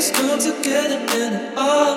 we could get through.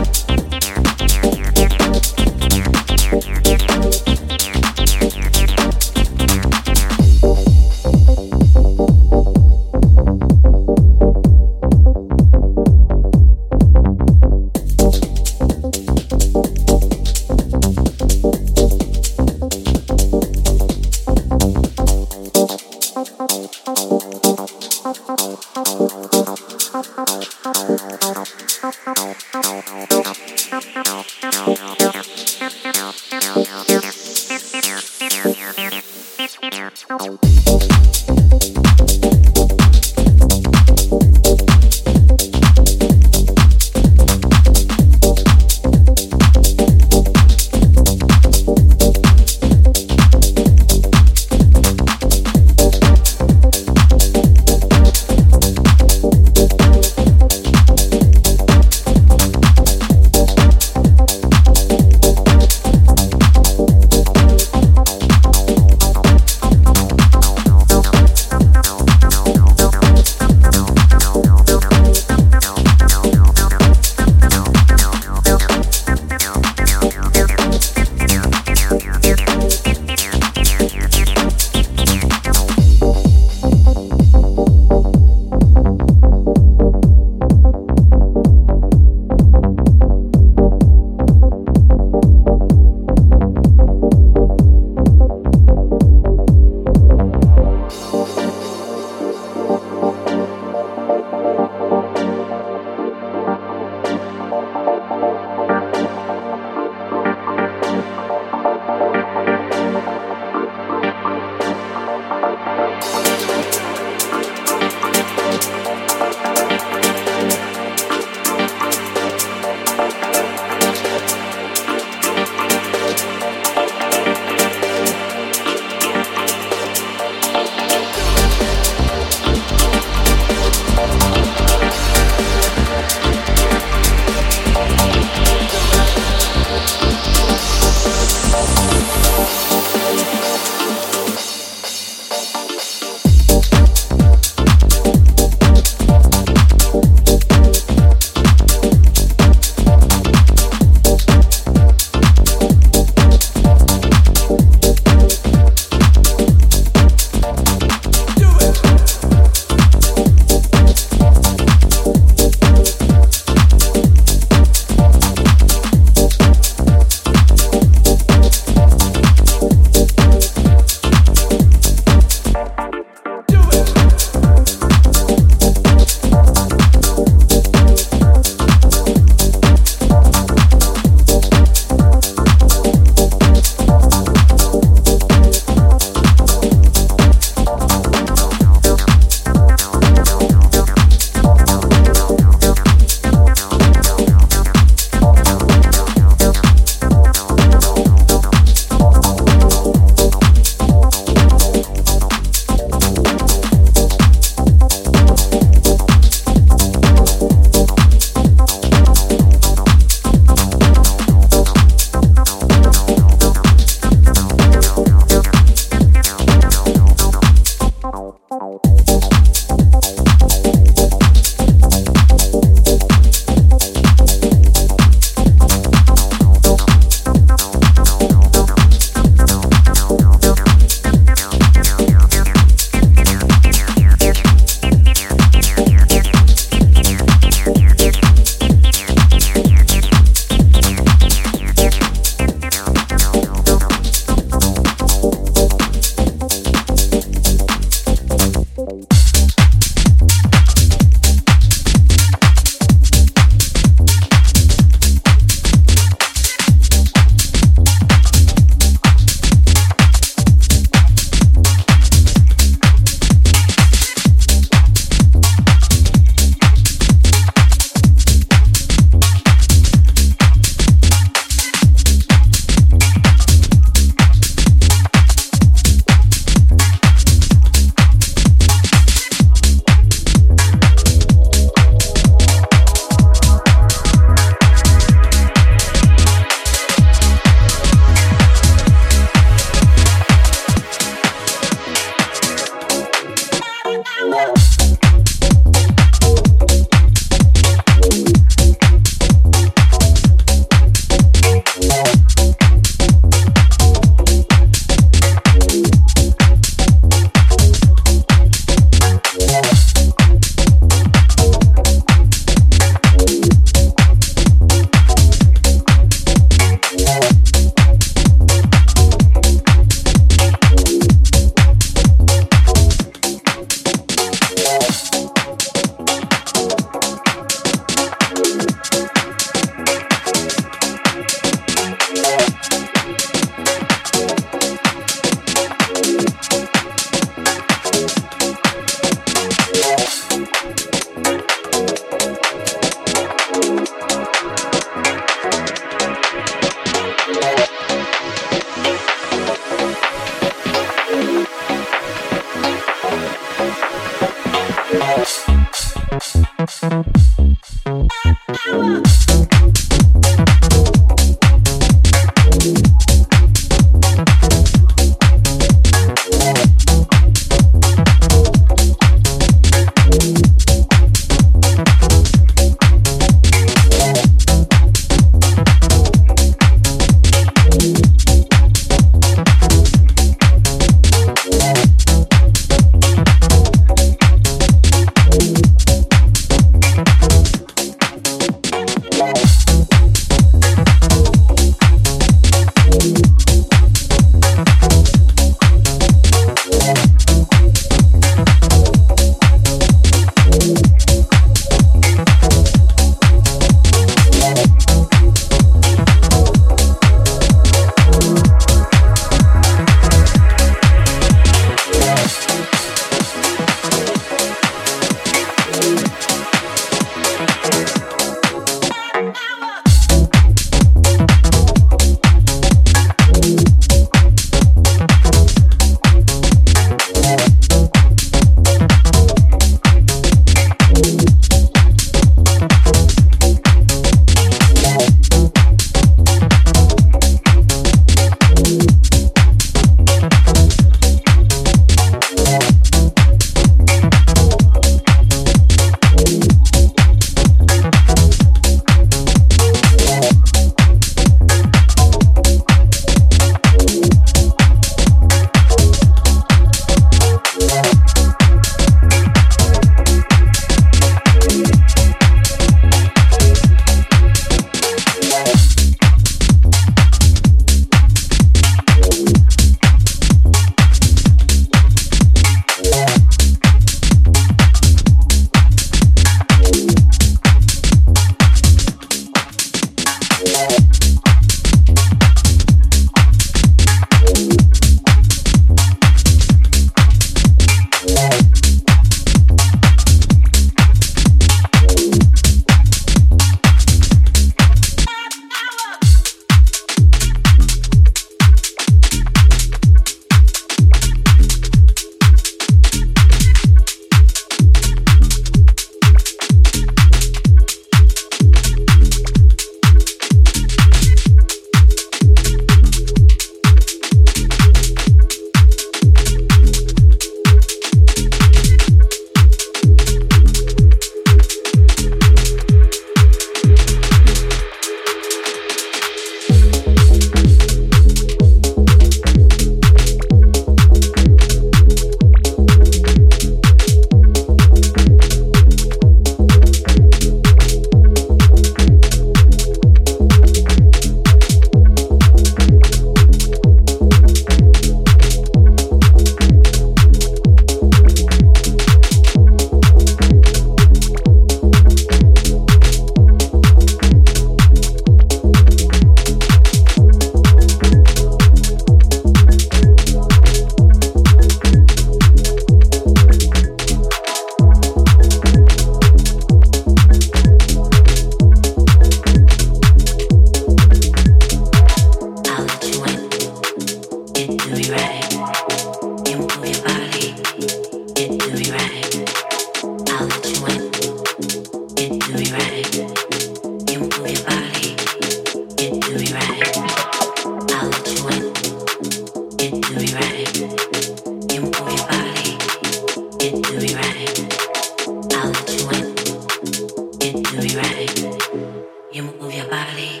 gravity.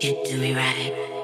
You do me right.